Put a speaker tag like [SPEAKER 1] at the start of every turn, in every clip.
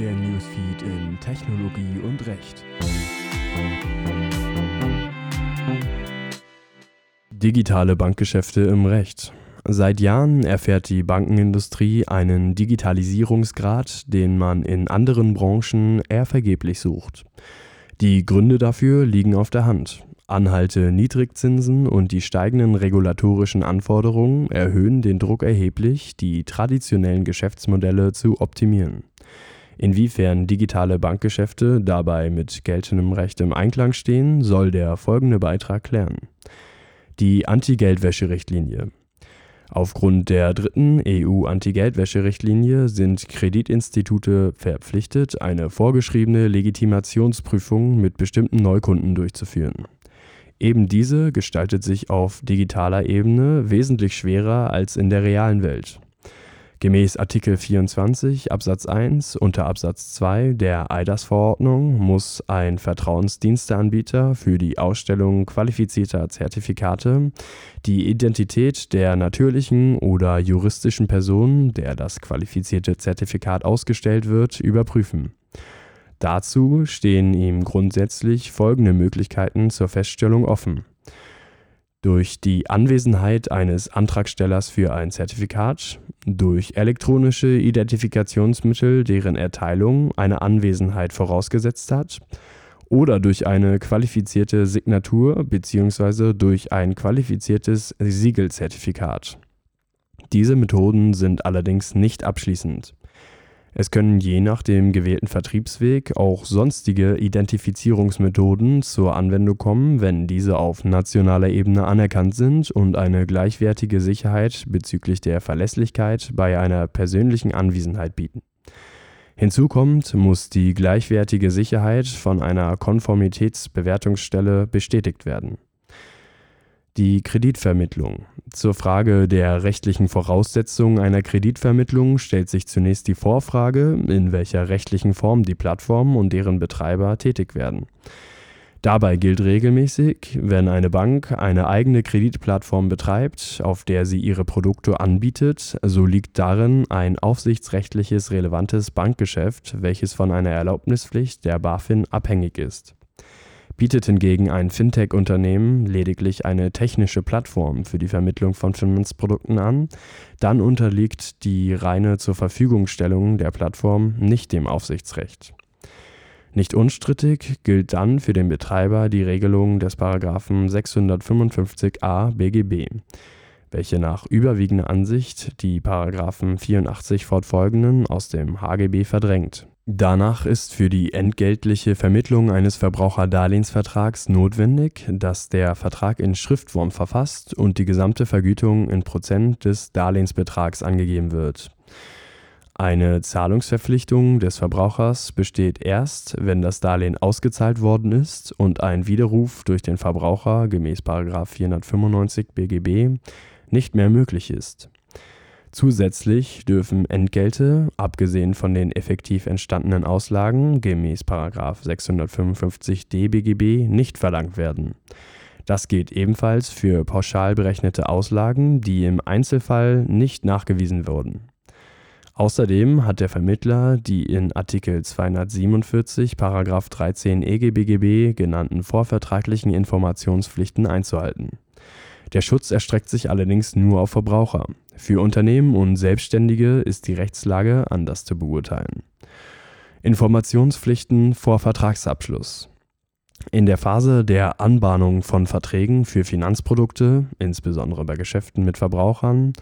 [SPEAKER 1] Der Newsfeed in Technologie und Recht. Digitale Bankgeschäfte im Recht. Seit Jahren erfährt die Bankenindustrie einen Digitalisierungsgrad, den man in anderen Branchen eher vergeblich sucht. Die Gründe dafür liegen auf der Hand. Anhalte Niedrigzinsen und die steigenden regulatorischen Anforderungen erhöhen den Druck erheblich, die traditionellen Geschäftsmodelle zu optimieren. Inwiefern digitale Bankgeschäfte dabei mit geltendem Recht im Einklang stehen, soll der folgende Beitrag klären. Die Anti-Geldwäsche-Richtlinie Aufgrund der dritten EU-Anti-Geldwäsche-Richtlinie sind Kreditinstitute verpflichtet, eine vorgeschriebene Legitimationsprüfung mit bestimmten Neukunden durchzuführen. Eben diese gestaltet sich auf digitaler Ebene wesentlich schwerer als in der realen Welt Gemäß Artikel 24 Absatz 1 unter Absatz 2 der eIDAS-Verordnung muss ein Vertrauensdiensteanbieter für die Ausstellung qualifizierter Zertifikate die Identität der natürlichen oder juristischen Person, der das qualifizierte Zertifikat ausgestellt wird, überprüfen. Dazu stehen ihm grundsätzlich folgende Möglichkeiten zur Feststellung offen durch die Anwesenheit eines Antragstellers für ein Zertifikat, durch elektronische Identifikationsmittel, deren Erteilung eine Anwesenheit vorausgesetzt hat, oder durch eine qualifizierte Signatur bzw. durch ein qualifiziertes Siegelzertifikat. Diese Methoden sind allerdings nicht abschließend es können je nach dem gewählten Vertriebsweg auch sonstige Identifizierungsmethoden zur Anwendung kommen, wenn diese auf nationaler Ebene anerkannt sind und eine gleichwertige Sicherheit bezüglich der Verlässlichkeit bei einer persönlichen Anwesenheit bieten. Hinzu kommt, muss die gleichwertige Sicherheit von einer Konformitätsbewertungsstelle bestätigt werden die Kreditvermittlung. Zur Frage der rechtlichen Voraussetzungen einer Kreditvermittlung stellt sich zunächst die Vorfrage, in welcher rechtlichen Form die Plattformen und deren Betreiber tätig werden. Dabei gilt regelmäßig, wenn eine Bank eine eigene Kreditplattform betreibt, auf der sie ihre Produkte anbietet, so liegt darin ein aufsichtsrechtliches relevantes Bankgeschäft, welches von einer Erlaubnispflicht der BaFin abhängig ist bietet hingegen ein Fintech-Unternehmen lediglich eine technische Plattform für die Vermittlung von Finanzprodukten an, dann unterliegt die reine Zurverfügungstellung der Plattform nicht dem Aufsichtsrecht. Nicht unstrittig gilt dann für den Betreiber die Regelung des § 655a BGB, welche nach überwiegender Ansicht die § 84 fortfolgenden aus dem HGB verdrängt Danach ist für die entgeltliche Vermittlung eines Verbraucherdarlehensvertrags notwendig, dass der Vertrag in Schriftform verfasst und die gesamte Vergütung in Prozent des Darlehensbetrags angegeben wird. Eine Zahlungsverpflichtung des Verbrauchers besteht erst, wenn das Darlehen ausgezahlt worden ist und ein Widerruf durch den Verbraucher gemäß § 495 BGB nicht mehr möglich ist Zusätzlich dürfen Entgelte, abgesehen von den effektiv entstandenen Auslagen gemäß § 655d BGB, nicht verlangt werden. Das gilt ebenfalls für pauschal berechnete Auslagen, die im Einzelfall nicht nachgewiesen wurden. Außerdem hat der Vermittler die in Artikel 247 § 13 EGBGB genannten vorvertraglichen Informationspflichten einzuhalten. Der Schutz erstreckt sich allerdings nur auf Verbraucher für Unternehmen und Selbstständige ist die Rechtslage anders zu beurteilen. Informationspflichten vor Vertragsabschluss In der Phase der Anbahnung von Verträgen für Finanzprodukte, insbesondere bei Geschäften mit Verbrauchern,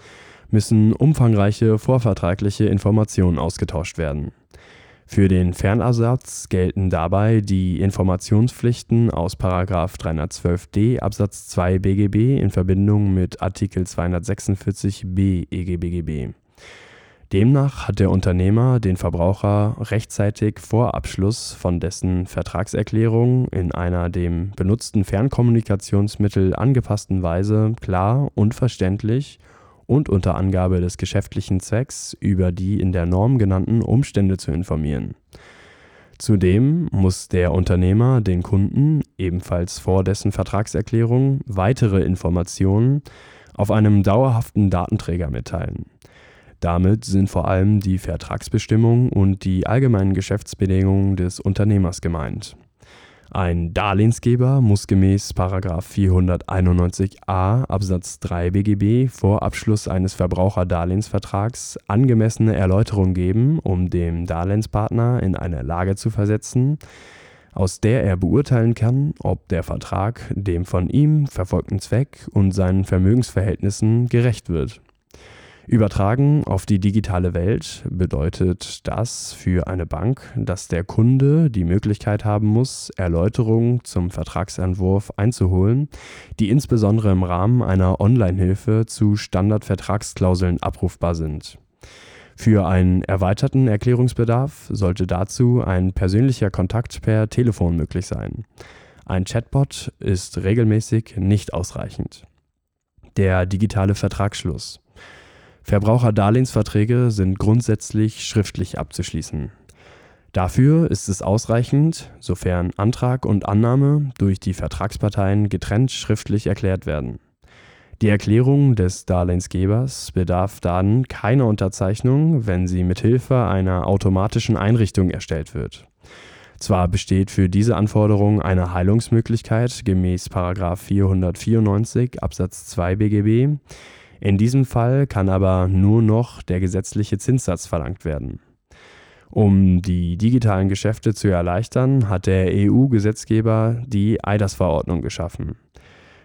[SPEAKER 1] müssen umfangreiche vorvertragliche Informationen ausgetauscht werden für den Fernersatz gelten dabei die Informationspflichten aus § 312d Absatz 2 BGB in Verbindung mit Artikel 246b EGBGB. Demnach hat der Unternehmer den Verbraucher rechtzeitig vor Abschluss von dessen Vertragserklärung in einer dem benutzten Fernkommunikationsmittel angepassten Weise klar und verständlich und unter Angabe des geschäftlichen Zwecks über die in der Norm genannten Umstände zu informieren. Zudem muss der Unternehmer den Kunden ebenfalls vor dessen Vertragserklärung weitere Informationen auf einem dauerhaften Datenträger mitteilen. Damit sind vor allem die Vertragsbestimmungen und die allgemeinen Geschäftsbedingungen des Unternehmers gemeint. Ein Darlehensgeber muss gemäß 491a Absatz 3 BGB vor Abschluss eines Verbraucherdarlehensvertrags angemessene Erläuterung geben, um den Darlehenspartner in eine Lage zu versetzen, aus der er beurteilen kann, ob der Vertrag dem von ihm verfolgten Zweck und seinen Vermögensverhältnissen gerecht wird Übertragen auf die digitale Welt bedeutet das für eine Bank, dass der Kunde die Möglichkeit haben muss, Erläuterungen zum Vertragsentwurf einzuholen, die insbesondere im Rahmen einer Online-Hilfe zu Standardvertragsklauseln abrufbar sind. Für einen erweiterten Erklärungsbedarf sollte dazu ein persönlicher Kontakt per Telefon möglich sein. Ein Chatbot ist regelmäßig nicht ausreichend. Der digitale Vertragsschluss Verbraucherdarlehensverträge sind grundsätzlich schriftlich abzuschließen. Dafür ist es ausreichend, sofern Antrag und Annahme durch die Vertragsparteien getrennt schriftlich erklärt werden. Die Erklärung des Darlehensgebers bedarf dann keiner Unterzeichnung, wenn sie mithilfe einer automatischen Einrichtung erstellt wird. Zwar besteht für diese Anforderung eine Heilungsmöglichkeit gemäß 494 Absatz 2 BGB, in diesem Fall kann aber nur noch der gesetzliche Zinssatz verlangt werden. Um die digitalen Geschäfte zu erleichtern, hat der EU-Gesetzgeber die EIDAS-Verordnung geschaffen.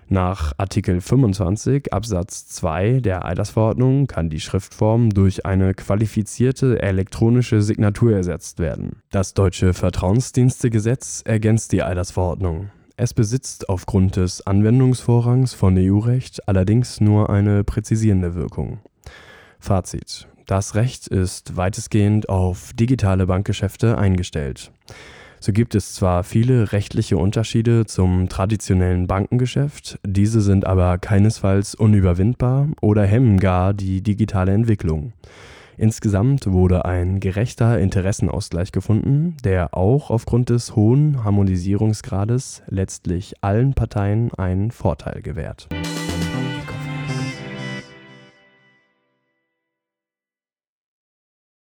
[SPEAKER 1] Nach Artikel 25 Absatz 2 der EIDAS-Verordnung kann die Schriftform durch eine qualifizierte elektronische Signatur ersetzt werden. Das deutsche Vertrauensdienstegesetz ergänzt die EIDAS-Verordnung. Es besitzt aufgrund des Anwendungsvorrangs von EU-Recht allerdings nur eine präzisierende Wirkung. Fazit: Das Recht ist weitestgehend auf digitale Bankgeschäfte eingestellt. So gibt es zwar viele rechtliche Unterschiede zum traditionellen Bankengeschäft, diese sind aber keinesfalls unüberwindbar oder hemmen gar die digitale Entwicklung. Insgesamt wurde ein gerechter Interessenausgleich gefunden, der auch aufgrund des hohen Harmonisierungsgrades letztlich allen Parteien einen Vorteil gewährt